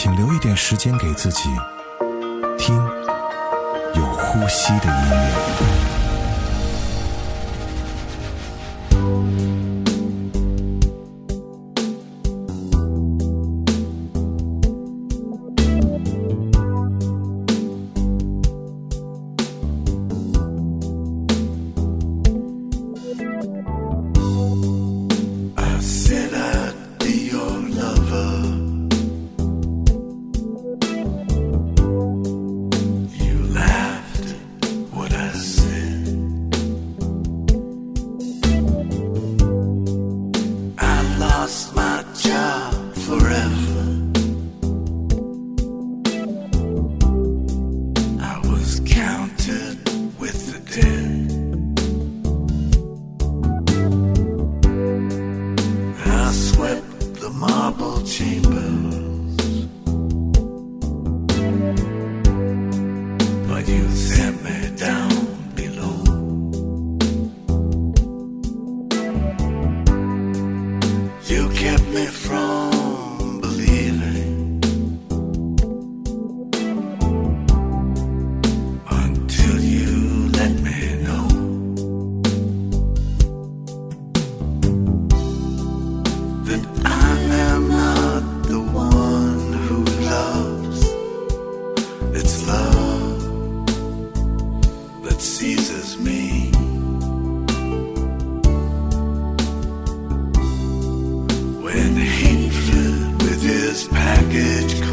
请留一点时间给自己，听有呼吸的音乐。ведь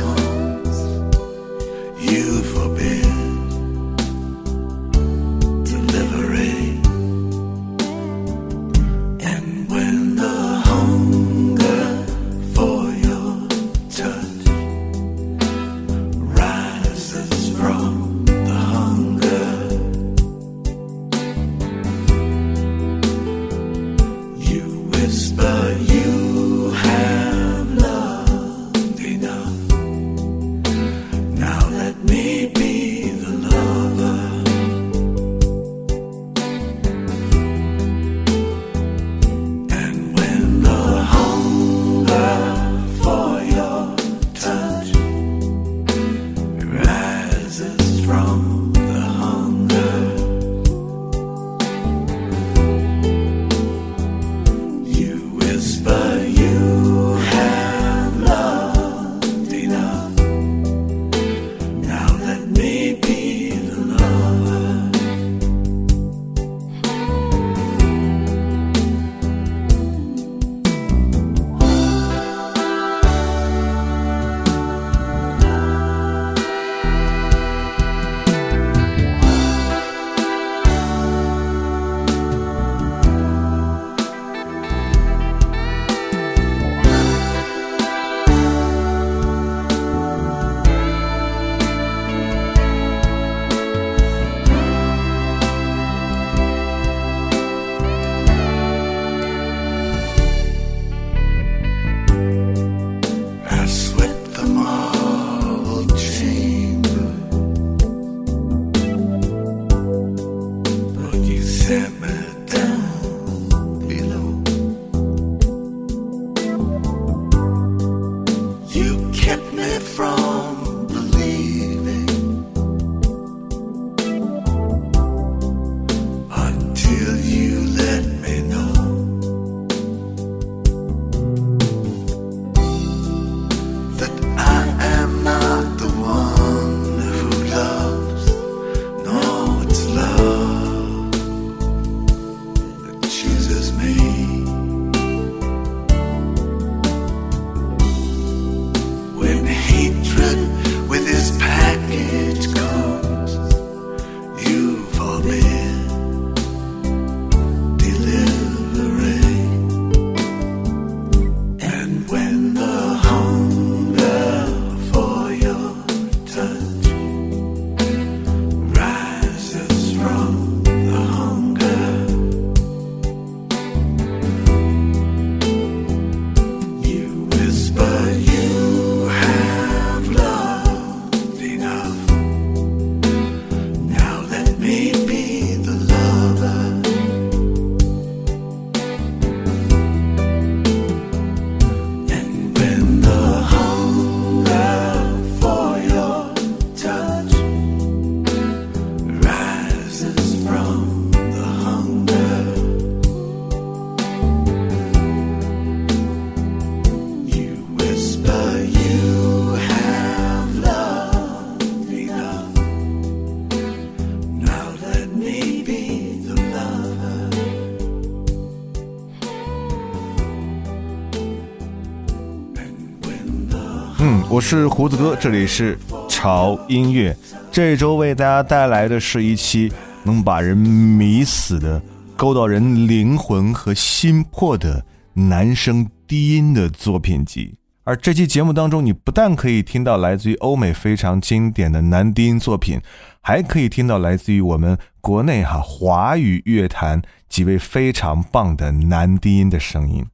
我是胡子哥，这里是潮音乐。这周为大家带来的是一期能把人迷死的、勾到人灵魂和心魄的男声低音的作品集。而这期节目当中，你不但可以听到来自于欧美非常经典的男低音作品，还可以听到来自于我们国内哈华语乐坛几位非常棒的男低音的声音。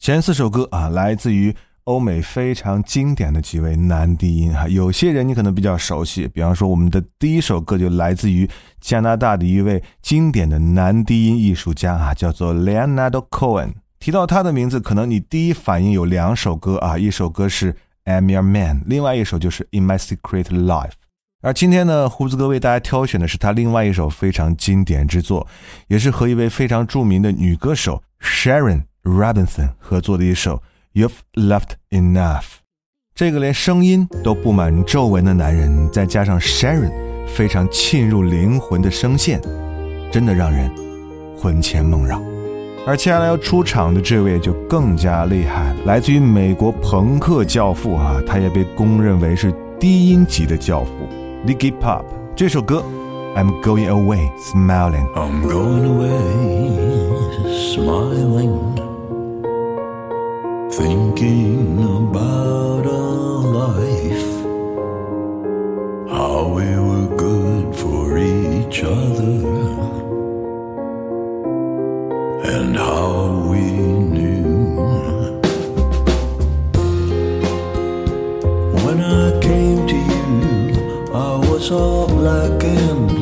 前四首歌啊，来自于欧美非常经典的几位男低音哈，有些人你可能比较熟悉，比方说我们的第一首歌就来自于加拿大的一位经典的男低音艺术家啊，叫做 Leonard Cohen。提到他的名字，可能你第一反应有两首歌啊，一首歌是《I'm Your Man》，另外一首就是《In My Secret Life》。而今天呢，胡子哥为大家挑选的是他另外一首非常经典之作，也是和一位非常著名的女歌手 Sharon Robinson 合作的一首《You've Loved Enough》。这个连声音都布满皱纹的男人，再加上 Sharon 非常沁入灵魂的声线，真的让人魂牵梦绕。而接下来要出场的这位就更加厉害了，来自于美国朋克教父啊，他也被公认为是低音级的教父，Iggy Pop。这首歌，I'm Going Away Smiling。I'm going away smiling, thinking about our life, how we were good for each other. and how we knew. When I came to you, I was all black and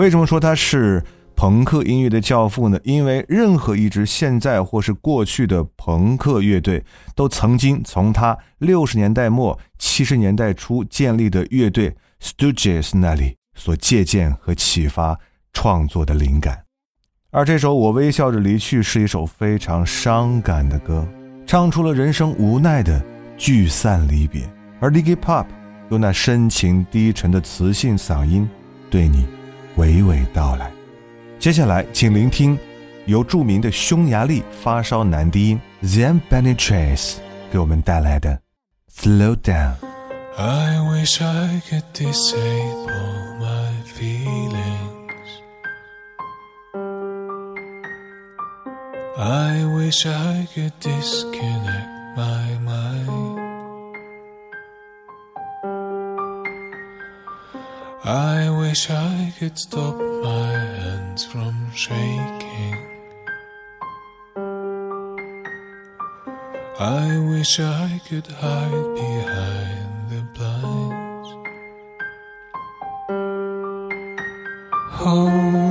为什么说他是朋克音乐的教父呢？因为任何一支现在或是过去的朋克乐队，都曾经从他六十年代末七十年代初建立的乐队 Stooges 那里所借鉴和启发创作的灵感。而这首《我微笑着离去》是一首非常伤感的歌，唱出了人生无奈的聚散离别。而 Iggy Pop 用那深情低沉的磁性嗓音，对你娓娓道来。接下来，请聆听由著名的匈牙利发烧男低音 Zan Benitrace 给我们带来的《Slow Down》。I wish I could disable my feelings. I wish I could disconnect my mind. I wish I could stop my hands from shaking. I wish I could hide behind the blinds. Hold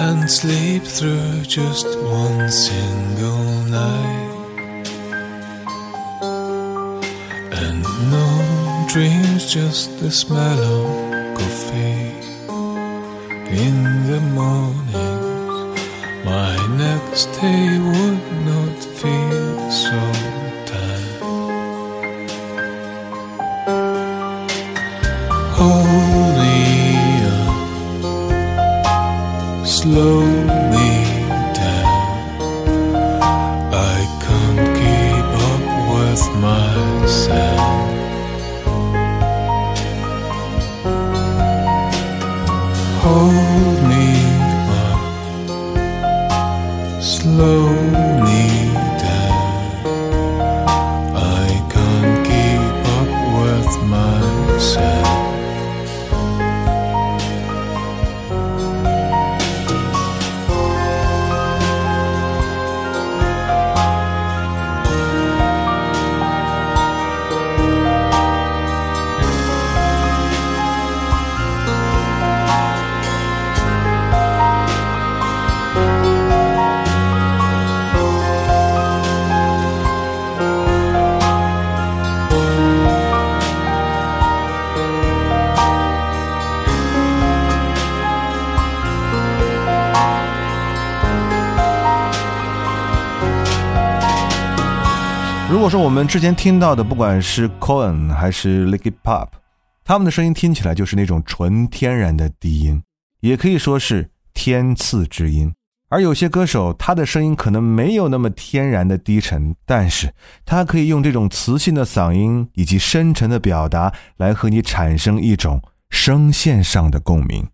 and sleep through just one single night and no dreams, just the smell of coffee in the mornings. My next day would not feel so 我们之前听到的，不管是 Cohen 还是 Licky Pop，他们的声音听起来就是那种纯天然的低音，也可以说是天赐之音。而有些歌手，他的声音可能没有那么天然的低沉，但是他可以用这种磁性的嗓音以及深沉的表达，来和你产生一种声线上的共鸣。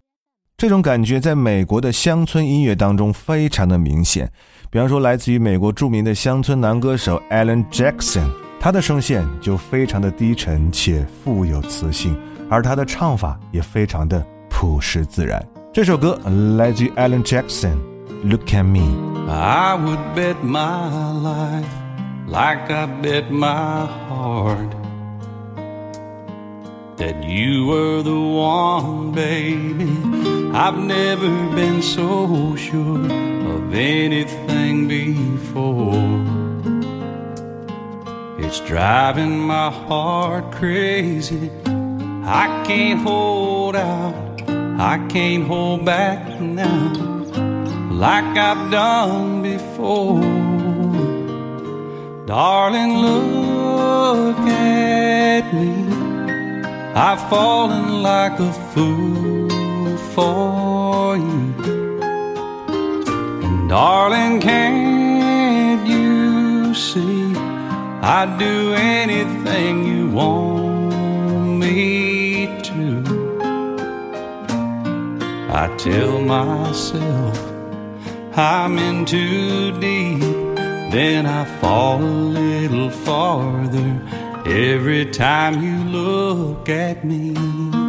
这种感觉在美国的乡村音乐当中非常的明显。比方说，来自于美国着名的乡村男歌手 Alan Jackson，他的声线就非常的低沉且富有磁性，而他的唱法也非常的朴实自然。这首歌来自于 Alan Jackson，Look at me。 I would bet my life like I bet my heart that you were the one, baby. I've never been so sure of anything before. It's driving my heart crazy. I can't hold out, I can't hold back now like I've done before. Darling, look at me. I've fallen like a fool for you. Darling, can't you see? I'd do anything you want me to. I tell myself I'm in too deep, then I fall a little farther every time you look at me.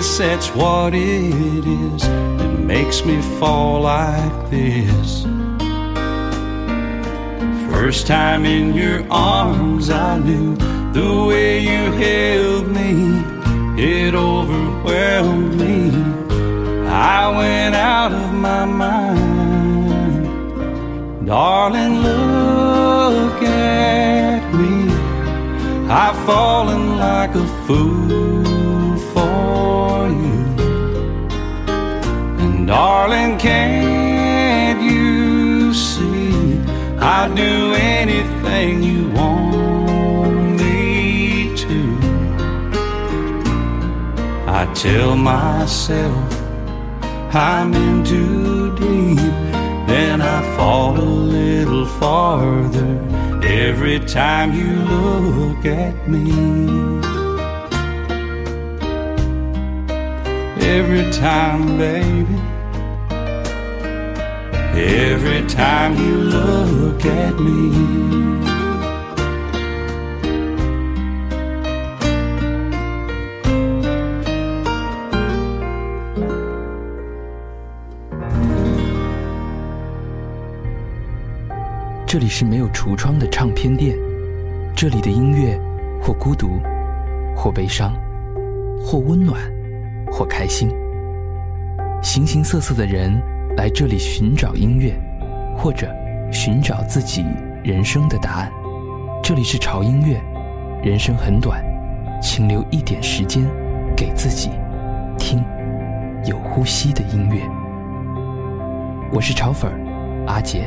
Guess that's what it is that makes me fall like this. First time in your arms, I knew the way you held me, it overwhelmed me. I went out of my mind. Darling, look at me. I've fallen like a fool darling, can't you see I'd do anything you want me to? I tell myself I'm in too deep, then I fall a little farther every time you look at me. Every time, baby. Every time you look at me. 这里是没有橱窗的唱片店，这里的音乐或孤独，或悲伤，或温暖，或开心。形形色色的人来这里寻找音乐，或者寻找自己人生的答案。这里是潮音乐，人生很短，请留一点时间给自己，听有呼吸的音乐。我是潮粉儿阿杰。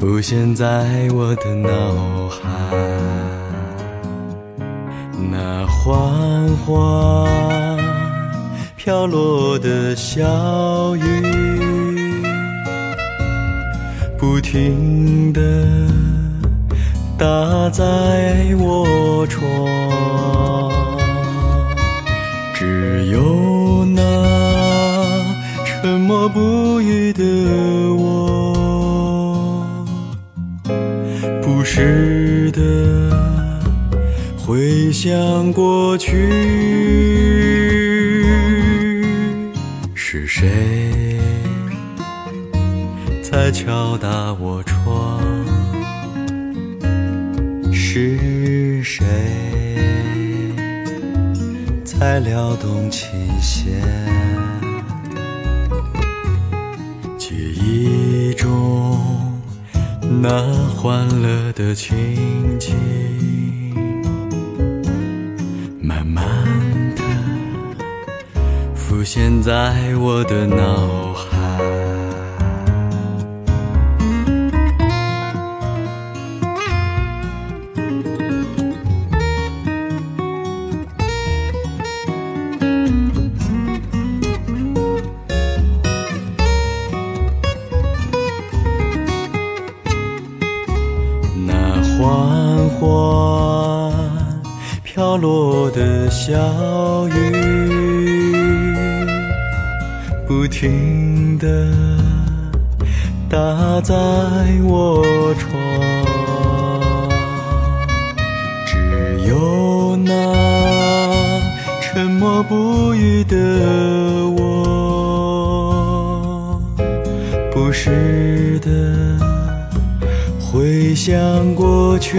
浮现在我的脑海，那缓缓飘落的小雨，不停地打在我窗，只有那沉默不语的值得回想过去，是谁在敲打我窗？是谁在撩动琴弦？那欢乐的情景，慢慢的浮现在我的脑海。小雨，不停地打在我窗，只有那沉默不语的我，不时的。回想过去，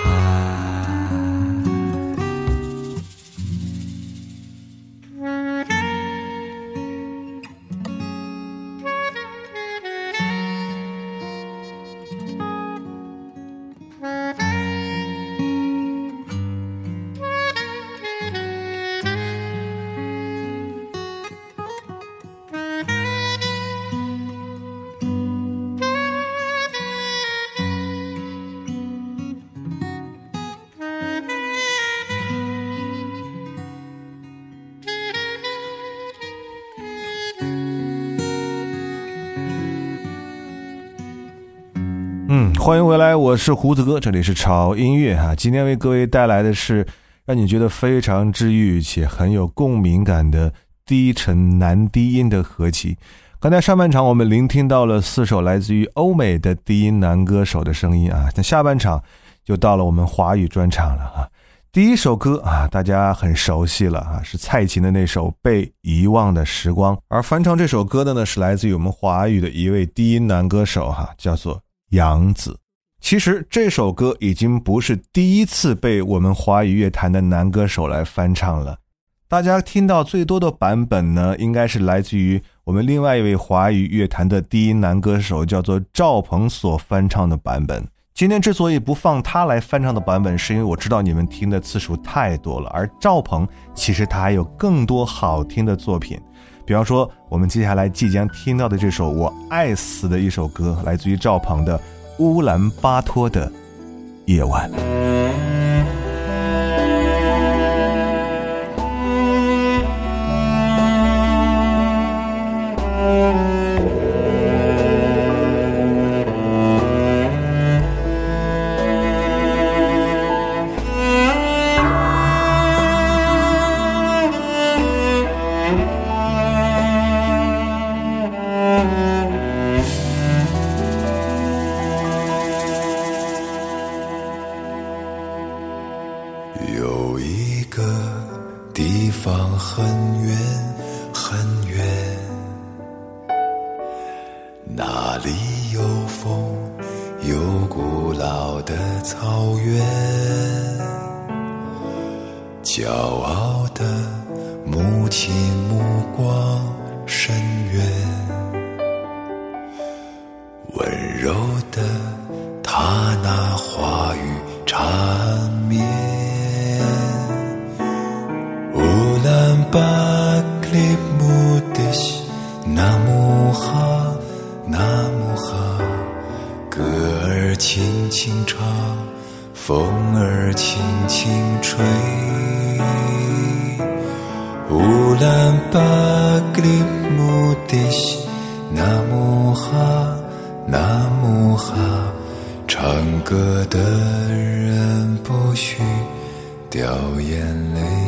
嗯，欢迎回来，我是胡子哥，这里是潮音乐哈。今天为各位带来的是让你觉得非常治愈且很有共鸣感的低沉男低音的合集。刚才上半场我们聆听到了四首来自于欧美的低音男歌手的声音啊，那下半场就到了我们华语专场了啊。第一首歌啊，大家很熟悉了啊，是蔡琴的那首《被遗忘的时光》，而翻唱这首歌的呢，是来自于我们华语的一位低音男歌手哈，叫做。杨子，其实这首歌已经不是第一次被我们华语乐坛的男歌手来翻唱了。大家听到最多的版本呢，应该是来自于我们另外一位华语乐坛的第一男歌手，叫做赵鹏所翻唱的版本。今天之所以不放他来翻唱的版本，是因为我知道你们听的次数太多了。而赵鹏其实他还有更多好听的作品。比方说，我们接下来即将听到的这首我爱死的一首歌，来自于赵鹏的《乌兰巴托的夜晚》。轻轻吹。乌兰巴格里木迪西，那木哈，那木哈，唱歌的人不许掉眼泪。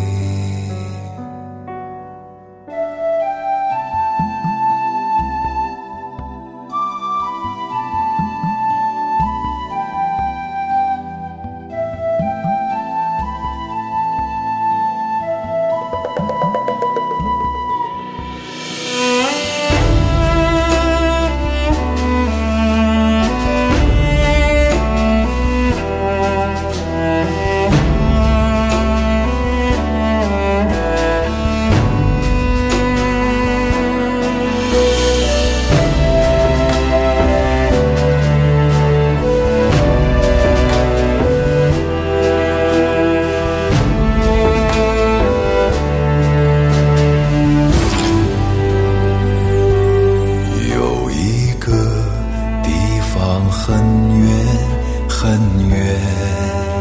很远很远。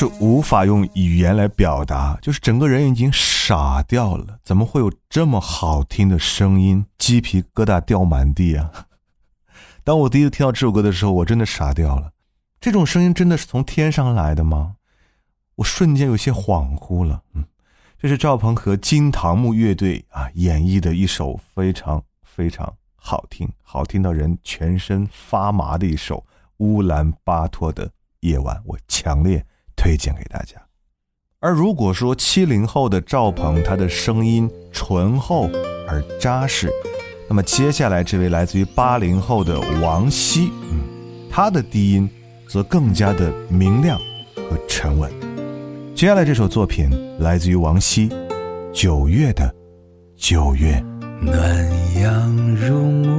是无法用语言来表达，就是整个人已经傻掉了。怎么会有这么好听的声音？鸡皮疙瘩掉满地啊！当我第一次听到这首歌的时候，我真的傻掉了。这种声音真的是从天上来的吗？我瞬间有些恍惚了。嗯，这是赵鹏和金堂木乐队啊演绎的一首非常非常好听、好听到人全身发麻的一首《乌兰巴托的夜晚》，我强烈推荐给大家。而如果说七零后的赵鹏，他的声音醇厚而扎实，那么接下来这位来自于八零后的王希，嗯，他的低音则更加的明亮和沉稳。接下来这首作品来自于王希，《九月的九月》。暖阳融，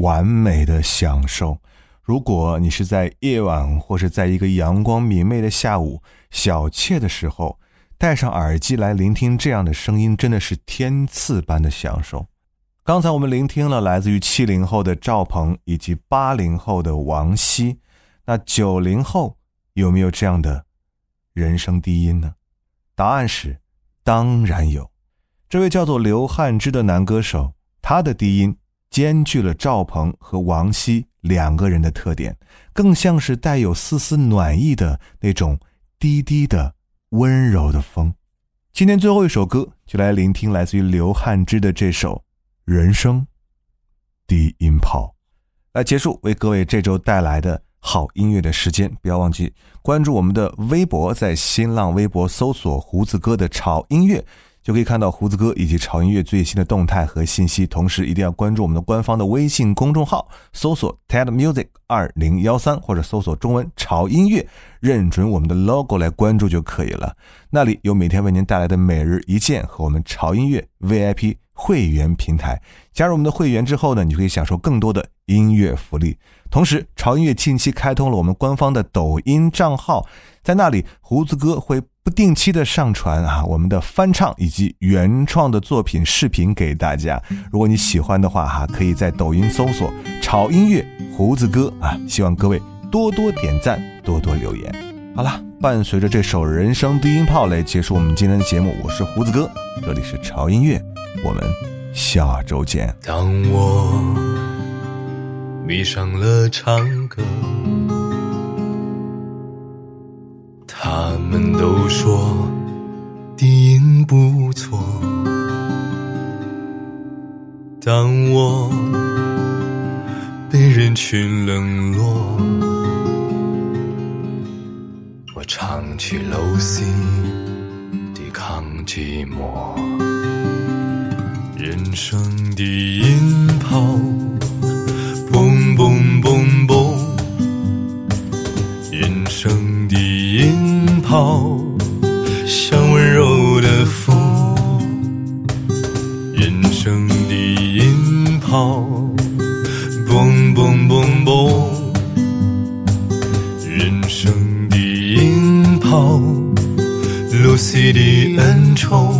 完美的享受。如果你是在夜晚或是在一个阳光明媚的下午小憩的时候，戴上耳机来聆听这样的声音，真的是天赐般的享受。刚才我们聆听了来自于七零后的赵鹏以及八零后的王晰，那九零后有没有这样的人生低音呢？答案是，当然有。这位叫做刘汉之的男歌手，他的低音兼具了赵鹏和王晰两个人的特点，更像是带有丝丝暖意的那种低低的温柔的风。今天最后一首歌，就来聆听来自于刘汉之的这首。人生低音炮，来结束为各位这周带来的好音乐的时间。不要忘记关注我们的微博，在新浪微博搜索“胡子哥的潮音乐”。就可以看到胡子哥以及潮音乐最新的动态和信息，同时一定要关注我们的官方的微信公众号，搜索 TED Music 二零幺三或者搜索中文潮音乐，认准我们的 logo 来关注就可以了。那里有每天为您带来的每日一见和我们潮音乐 VIP 会员平台。加入我们的会员之后呢，你就可以享受更多的音乐福利。同时，潮音乐近期开通了我们官方的抖音账号，在那里胡子哥会。不定期的上传啊，我们的翻唱以及原创的作品视频给大家。如果你喜欢的话哈，可以在抖音搜索“潮音乐胡子哥”啊。希望各位多多点赞，多多留言。好了，伴随着这首人生低音炮来结束我们今天的节目。我是胡子哥，这里是潮音乐，我们下周见。当我迷上了唱歌。他们都说低音不错。当我被人群冷落，我唱起 Low C，抵抗寂寞。人生低音炮，音。炮，像温柔的风，人生的音炮，嘣嘣嘣嘣，人生的音炮，露西的恩宠。